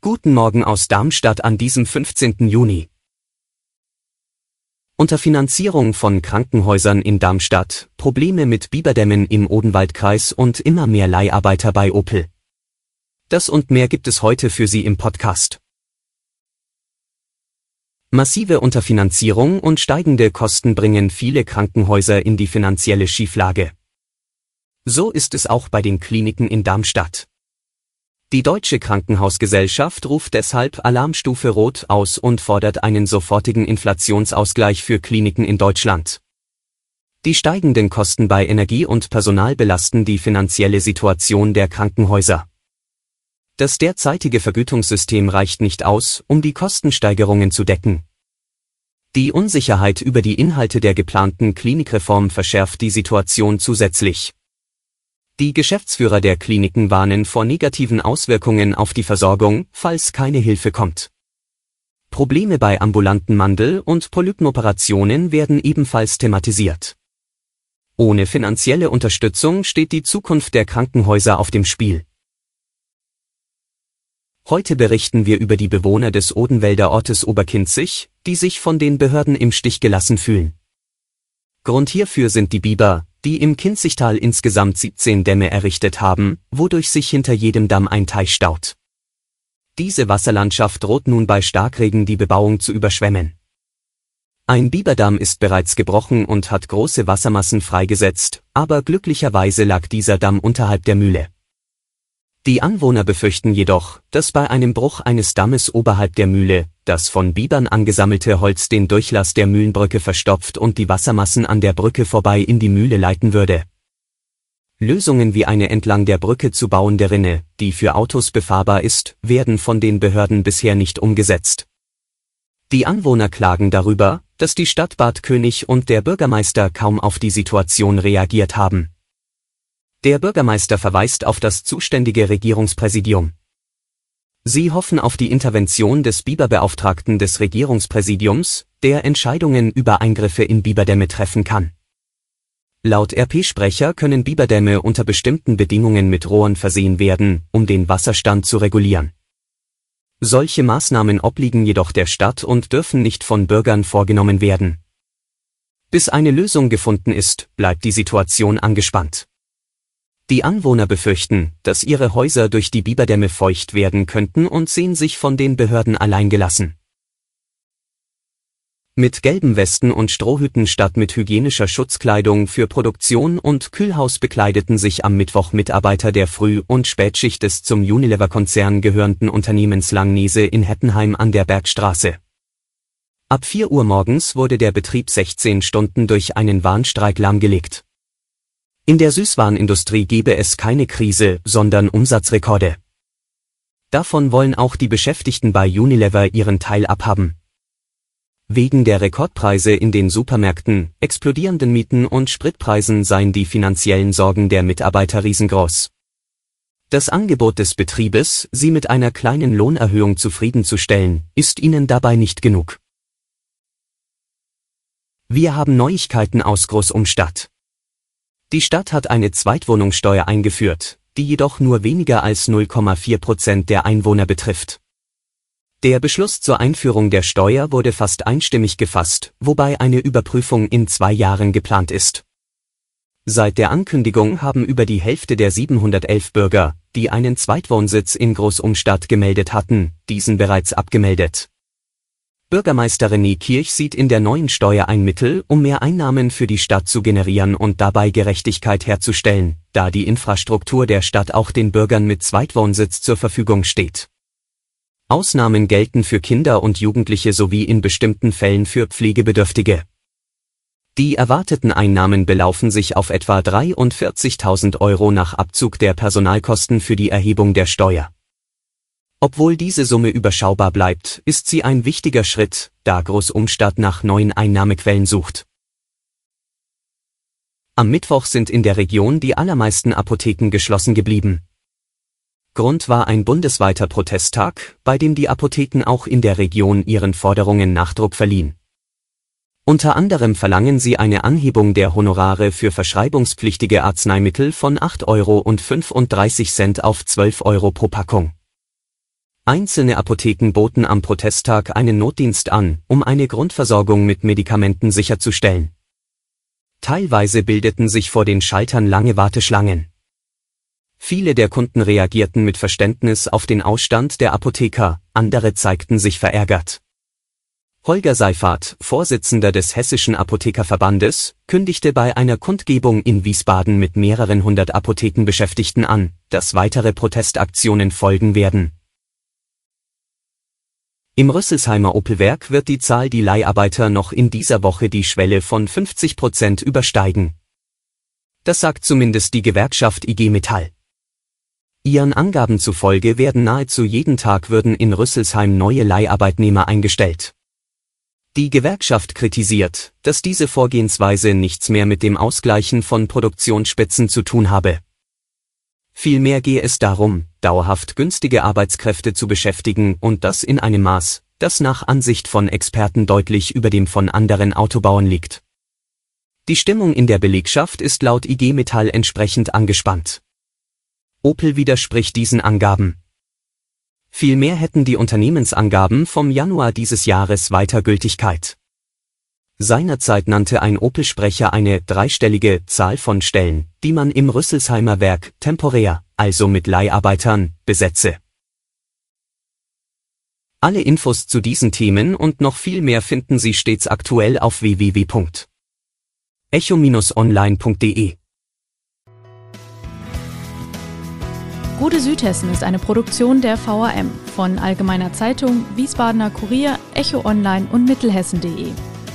Guten Morgen aus Darmstadt an diesem 15. Juni. Unterfinanzierung von Krankenhäusern in Darmstadt, Probleme mit Biberdämmen im Odenwaldkreis und immer mehr Leiharbeiter bei Opel. Das und mehr gibt es heute für Sie im Podcast. Massive Unterfinanzierung und steigende Kosten bringen viele Krankenhäuser in die finanzielle Schieflage. So ist es auch bei den Kliniken in Darmstadt. Die Deutsche Krankenhausgesellschaft ruft deshalb Alarmstufe Rot aus und fordert einen sofortigen Inflationsausgleich für Kliniken in Deutschland. Die steigenden Kosten bei Energie und Personal belasten die finanzielle Situation der Krankenhäuser. Das derzeitige Vergütungssystem reicht nicht aus, um die Kostensteigerungen zu decken. Die Unsicherheit über die Inhalte der geplanten Klinikreform verschärft die Situation zusätzlich. Die Geschäftsführer der Kliniken warnen vor negativen Auswirkungen auf die Versorgung, falls keine Hilfe kommt. Probleme bei ambulanten Mandel- und Polypenoperationen werden ebenfalls thematisiert. Ohne finanzielle Unterstützung steht die Zukunft der Krankenhäuser auf dem Spiel. Heute berichten wir über die Bewohner des Odenwälder Ortes Oberkinzig, die sich von den Behörden im Stich gelassen fühlen. Grund hierfür sind die Biber, die im Kinzigtal insgesamt 17 Dämme errichtet haben, wodurch sich hinter jedem Damm ein Teich staut. Diese Wasserlandschaft droht nun bei Starkregen die Bebauung zu überschwemmen. Ein Biberdamm ist bereits gebrochen und hat große Wassermassen freigesetzt, aber glücklicherweise lag dieser Damm unterhalb der Mühle. Die Anwohner befürchten jedoch, dass bei einem Bruch eines Dammes oberhalb der Mühle, das von Bibern angesammelte Holz den Durchlass der Mühlenbrücke verstopft und die Wassermassen an der Brücke vorbei in die Mühle leiten würde. Lösungen wie eine entlang der Brücke zu bauende Rinne, die für Autos befahrbar ist, werden von den Behörden bisher nicht umgesetzt. Die Anwohner klagen darüber, dass die Stadt Bad König und der Bürgermeister kaum auf die Situation reagiert haben. Der Bürgermeister verweist auf das zuständige Regierungspräsidium. Sie hoffen auf die Intervention des Biberbeauftragten des Regierungspräsidiums, der Entscheidungen über Eingriffe in Biberdämme treffen kann. Laut RP-Sprecher können Biberdämme unter bestimmten Bedingungen mit Rohren versehen werden, um den Wasserstand zu regulieren. Solche Maßnahmen obliegen jedoch der Stadt und dürfen nicht von Bürgern vorgenommen werden. Bis eine Lösung gefunden ist, bleibt die Situation angespannt. Die Anwohner befürchten, dass ihre Häuser durch die Biberdämme feucht werden könnten und sehen sich von den Behörden alleingelassen. Mit gelben Westen und Strohhüten statt mit hygienischer Schutzkleidung für Produktion und Kühlhaus bekleideten sich am Mittwoch Mitarbeiter der Früh- und Spätschicht des zum Unilever-Konzern gehörenden Unternehmens Langnese in Hettenheim an der Bergstraße. Ab 4 Uhr morgens wurde der Betrieb 16 Stunden durch einen Warnstreik lahmgelegt. In der Süßwarenindustrie gebe es keine Krise, sondern Umsatzrekorde. Davon wollen auch die Beschäftigten bei Unilever ihren Teil abhaben. Wegen der Rekordpreise in den Supermärkten, explodierenden Mieten und Spritpreisen seien die finanziellen Sorgen der Mitarbeiter riesengroß. Das Angebot des Betriebes, sie mit einer kleinen Lohnerhöhung zufriedenzustellen, ist ihnen dabei nicht genug. Wir haben Neuigkeiten aus Großumstadt. Die Stadt hat eine Zweitwohnungssteuer eingeführt, die jedoch nur weniger als 0,4 Prozent der Einwohner betrifft. Der Beschluss zur Einführung der Steuer wurde fast einstimmig gefasst, wobei eine Überprüfung in zwei Jahren geplant ist. Seit der Ankündigung haben über die Hälfte der 711 Bürger, die einen Zweitwohnsitz in Großumstadt gemeldet hatten, diesen bereits abgemeldet. Bürgermeister René Kirch sieht in der neuen Steuer ein Mittel, um mehr Einnahmen für die Stadt zu generieren und dabei Gerechtigkeit herzustellen, da die Infrastruktur der Stadt auch den Bürgern mit Zweitwohnsitz zur Verfügung steht. Ausnahmen gelten für Kinder und Jugendliche sowie in bestimmten Fällen für Pflegebedürftige. Die erwarteten Einnahmen belaufen sich auf etwa 43.000 Euro nach Abzug der Personalkosten für die Erhebung der Steuer. Obwohl diese Summe überschaubar bleibt, ist sie ein wichtiger Schritt, da Großumstadt nach neuen Einnahmequellen sucht. Am Mittwoch sind in der Region die allermeisten Apotheken geschlossen geblieben. Grund war ein bundesweiter Protesttag, bei dem die Apotheken auch in der Region ihren Forderungen Nachdruck verliehen. Unter anderem verlangen sie eine Anhebung der Honorare für verschreibungspflichtige Arzneimittel von 8 Euro und 35 Cent auf 12 Euro pro Packung. Einzelne Apotheken boten am Protesttag einen Notdienst an, um eine Grundversorgung mit Medikamenten sicherzustellen. Teilweise bildeten sich vor den Schaltern lange Warteschlangen. Viele der Kunden reagierten mit Verständnis auf den Ausstand der Apotheker, andere zeigten sich verärgert. Holger Seifert, Vorsitzender des Hessischen Apothekerverbandes, kündigte bei einer Kundgebung in Wiesbaden mit mehreren hundert Apothekenbeschäftigten an, dass weitere Protestaktionen folgen werden. Im Rüsselsheimer Opelwerk wird die Zahl die Leiharbeiter noch in dieser Woche die Schwelle von 50 Prozent übersteigen. Das sagt zumindest die Gewerkschaft IG Metall. Ihren Angaben zufolge werden nahezu jeden Tag würden in Rüsselsheim neue Leiharbeitnehmer eingestellt. Die Gewerkschaft kritisiert, dass diese Vorgehensweise nichts mehr mit dem Ausgleichen von Produktionsspitzen zu tun habe. Vielmehr gehe es darum, dauerhaft günstige Arbeitskräfte zu beschäftigen und das in einem Maß, das nach Ansicht von Experten deutlich über dem von anderen Autobauern liegt. Die Stimmung in der Belegschaft ist laut IG Metall entsprechend angespannt. Opel widerspricht diesen Angaben. Vielmehr hätten die Unternehmensangaben vom Januar dieses Jahres weiter Gültigkeit. Seinerzeit nannte ein Opel-Sprecher eine dreistellige Zahl von Stellen, die man im Rüsselsheimer Werk temporär, also mit Leiharbeitern, besetze. Alle Infos zu diesen Themen und noch viel mehr finden Sie stets aktuell auf www.echo-online.de. Gute Südhessen ist eine Produktion der VAM von Allgemeiner Zeitung, Wiesbadener Kurier, Echo Online und Mittelhessen.de.